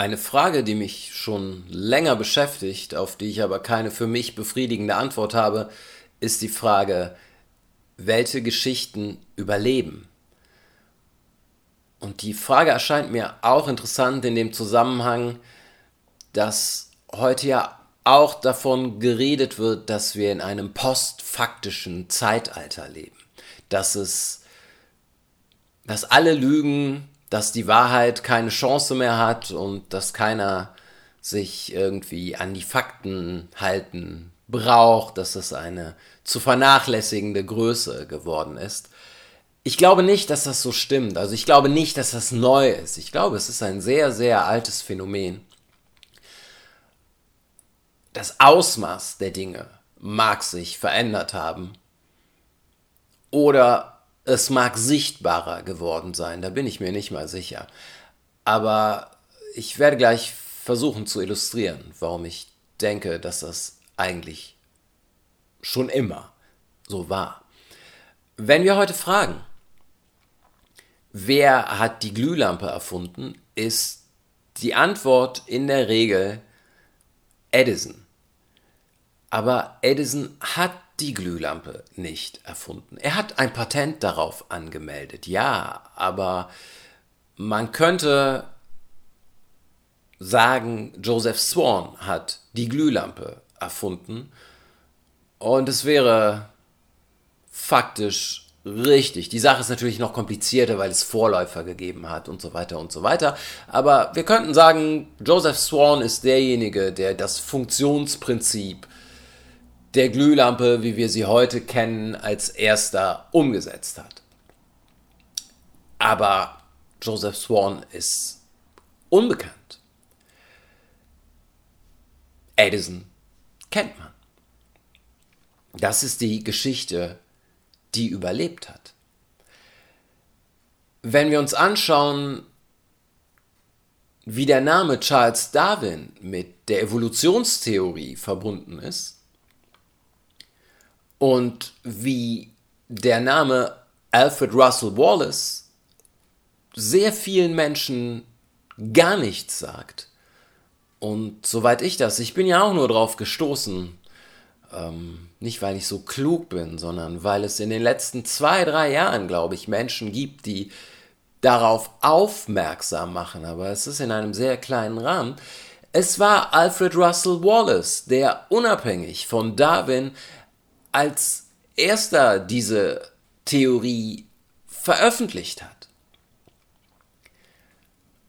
Eine Frage, die mich schon länger beschäftigt, auf die ich aber keine für mich befriedigende Antwort habe, ist die Frage, welche Geschichten überleben? Und die Frage erscheint mir auch interessant in dem Zusammenhang, dass heute ja auch davon geredet wird, dass wir in einem postfaktischen Zeitalter leben. Dass es, dass alle Lügen, dass die Wahrheit keine Chance mehr hat und dass keiner sich irgendwie an die Fakten halten braucht, dass es eine zu vernachlässigende Größe geworden ist. Ich glaube nicht, dass das so stimmt. Also ich glaube nicht, dass das neu ist. Ich glaube, es ist ein sehr, sehr altes Phänomen. Das Ausmaß der Dinge mag sich verändert haben. Oder es mag sichtbarer geworden sein, da bin ich mir nicht mal sicher. Aber ich werde gleich versuchen zu illustrieren, warum ich denke, dass das eigentlich schon immer so war. Wenn wir heute fragen, wer hat die Glühlampe erfunden, ist die Antwort in der Regel Edison. Aber Edison hat die Glühlampe nicht erfunden. Er hat ein Patent darauf angemeldet, ja, aber man könnte sagen, Joseph Swan hat die Glühlampe erfunden und es wäre faktisch richtig. Die Sache ist natürlich noch komplizierter, weil es Vorläufer gegeben hat und so weiter und so weiter. Aber wir könnten sagen, Joseph Swan ist derjenige, der das Funktionsprinzip der Glühlampe, wie wir sie heute kennen, als erster umgesetzt hat. Aber Joseph Swan ist unbekannt. Edison kennt man. Das ist die Geschichte, die überlebt hat. Wenn wir uns anschauen, wie der Name Charles Darwin mit der Evolutionstheorie verbunden ist, und wie der Name Alfred Russel Wallace sehr vielen Menschen gar nichts sagt. Und soweit ich das, ich bin ja auch nur drauf gestoßen, ähm, nicht weil ich so klug bin, sondern weil es in den letzten zwei, drei Jahren, glaube ich, Menschen gibt, die darauf aufmerksam machen, aber es ist in einem sehr kleinen Rahmen. Es war Alfred Russel Wallace, der unabhängig von Darwin als erster diese Theorie veröffentlicht hat.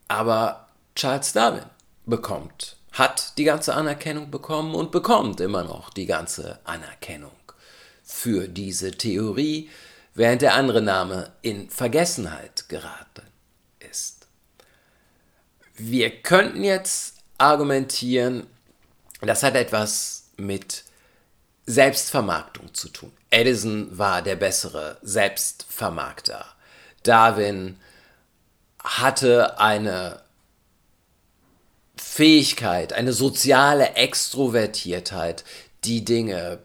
Aber Charles Darwin bekommt, hat die ganze Anerkennung bekommen und bekommt immer noch die ganze Anerkennung für diese Theorie, während der andere Name in Vergessenheit geraten ist. Wir könnten jetzt argumentieren, das hat etwas mit Selbstvermarktung zu tun. Edison war der bessere Selbstvermarkter. Darwin hatte eine Fähigkeit, eine soziale Extrovertiertheit, die Dinge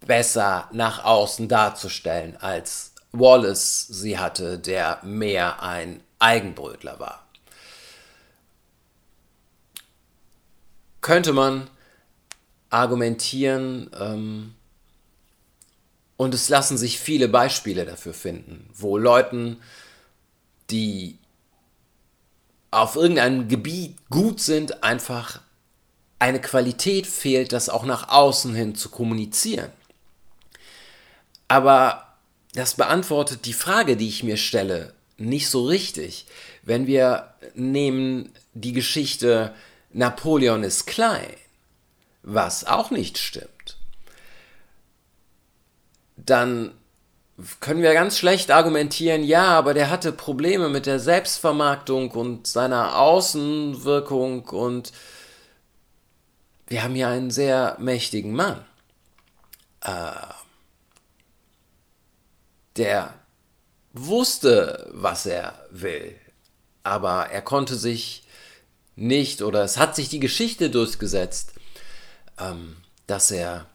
besser nach außen darzustellen, als Wallace sie hatte, der mehr ein Eigenbrötler war. Könnte man argumentieren ähm, und es lassen sich viele Beispiele dafür finden, wo Leuten, die auf irgendeinem Gebiet gut sind, einfach eine Qualität fehlt, das auch nach außen hin zu kommunizieren. Aber das beantwortet die Frage, die ich mir stelle, nicht so richtig. Wenn wir nehmen die Geschichte Napoleon ist klein, was auch nicht stimmt, dann können wir ganz schlecht argumentieren, ja, aber der hatte Probleme mit der Selbstvermarktung und seiner Außenwirkung und wir haben hier einen sehr mächtigen Mann, äh, der wusste, was er will, aber er konnte sich nicht oder es hat sich die Geschichte durchgesetzt, ähm, dass er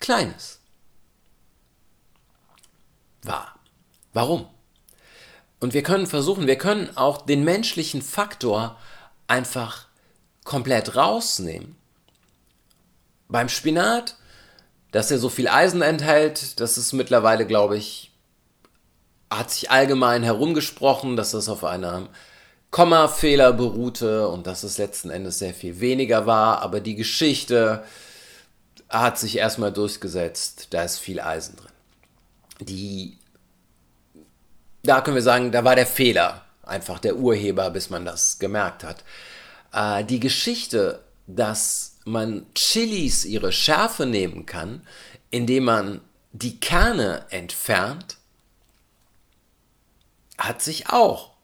kleines war. Warum? Und wir können versuchen, wir können auch den menschlichen Faktor einfach komplett rausnehmen. Beim Spinat, dass er so viel Eisen enthält, das ist mittlerweile, glaube ich, hat sich allgemein herumgesprochen, dass das auf einem Kommafehler beruhte und dass es letzten Endes sehr viel weniger war, aber die Geschichte hat sich erstmal durchgesetzt, da ist viel Eisen drin. Die, da können wir sagen, da war der Fehler einfach der Urheber, bis man das gemerkt hat. Äh, die Geschichte, dass man Chilis ihre Schärfe nehmen kann, indem man die Kerne entfernt, hat sich auch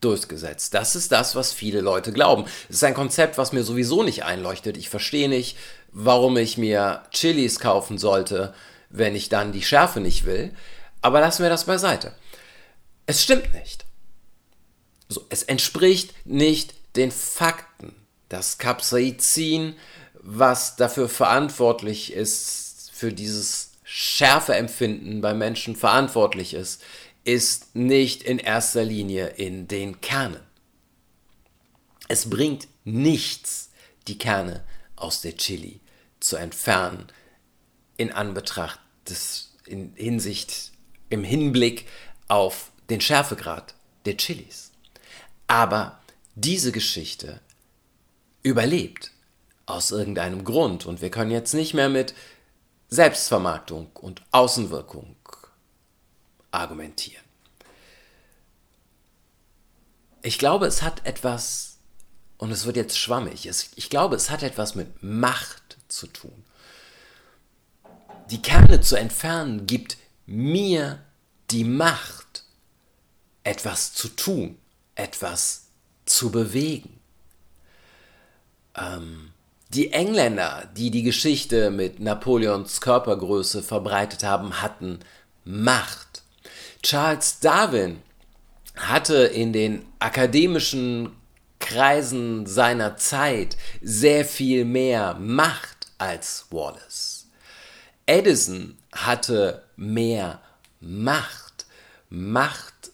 durchgesetzt. Das ist das, was viele Leute glauben. Es ist ein Konzept, was mir sowieso nicht einleuchtet. Ich verstehe nicht, warum ich mir Chilis kaufen sollte, wenn ich dann die Schärfe nicht will. Aber lassen wir das beiseite. Es stimmt nicht. So, es entspricht nicht den Fakten. Das Capsaicin, was dafür verantwortlich ist, für dieses Schärfeempfinden bei Menschen verantwortlich ist, ist nicht in erster Linie in den Kernen. Es bringt nichts, die Kerne aus der Chili zu entfernen, in Anbetracht des, in Hinsicht, im Hinblick auf den Schärfegrad der Chilis. Aber diese Geschichte überlebt aus irgendeinem Grund und wir können jetzt nicht mehr mit Selbstvermarktung und Außenwirkung argumentieren. Ich glaube, es hat etwas, und es wird jetzt schwammig, ich glaube, es hat etwas mit Macht zu tun. Die Kerne zu entfernen gibt mir die Macht, etwas zu tun etwas zu bewegen. Ähm, die Engländer, die die Geschichte mit Napoleons Körpergröße verbreitet haben, hatten Macht. Charles Darwin hatte in den akademischen Kreisen seiner Zeit sehr viel mehr Macht als Wallace. Edison hatte mehr Macht. Macht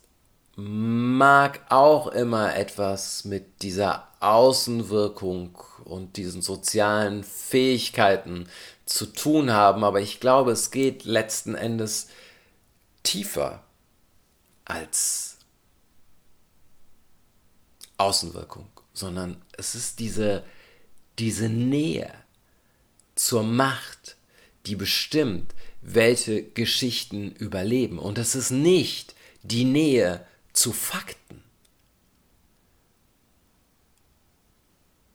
mag auch immer etwas mit dieser Außenwirkung und diesen sozialen Fähigkeiten zu tun haben, aber ich glaube, es geht letzten Endes tiefer als Außenwirkung, sondern es ist diese, diese Nähe zur Macht, die bestimmt, welche Geschichten überleben. Und es ist nicht die Nähe zu Fakten.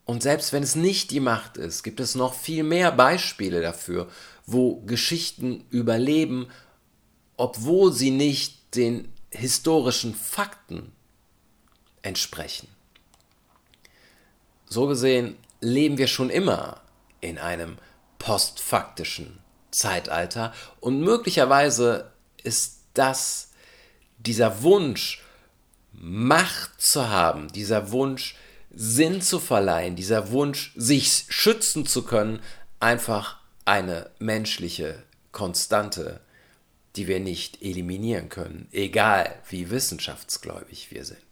Und selbst wenn es nicht die Macht ist, gibt es noch viel mehr Beispiele dafür, wo Geschichten überleben, obwohl sie nicht den historischen Fakten entsprechen. So gesehen leben wir schon immer in einem postfaktischen Zeitalter und möglicherweise ist das dieser Wunsch Macht zu haben, dieser Wunsch, Sinn zu verleihen, dieser Wunsch, sich schützen zu können, einfach eine menschliche Konstante, die wir nicht eliminieren können, egal wie wissenschaftsgläubig wir sind.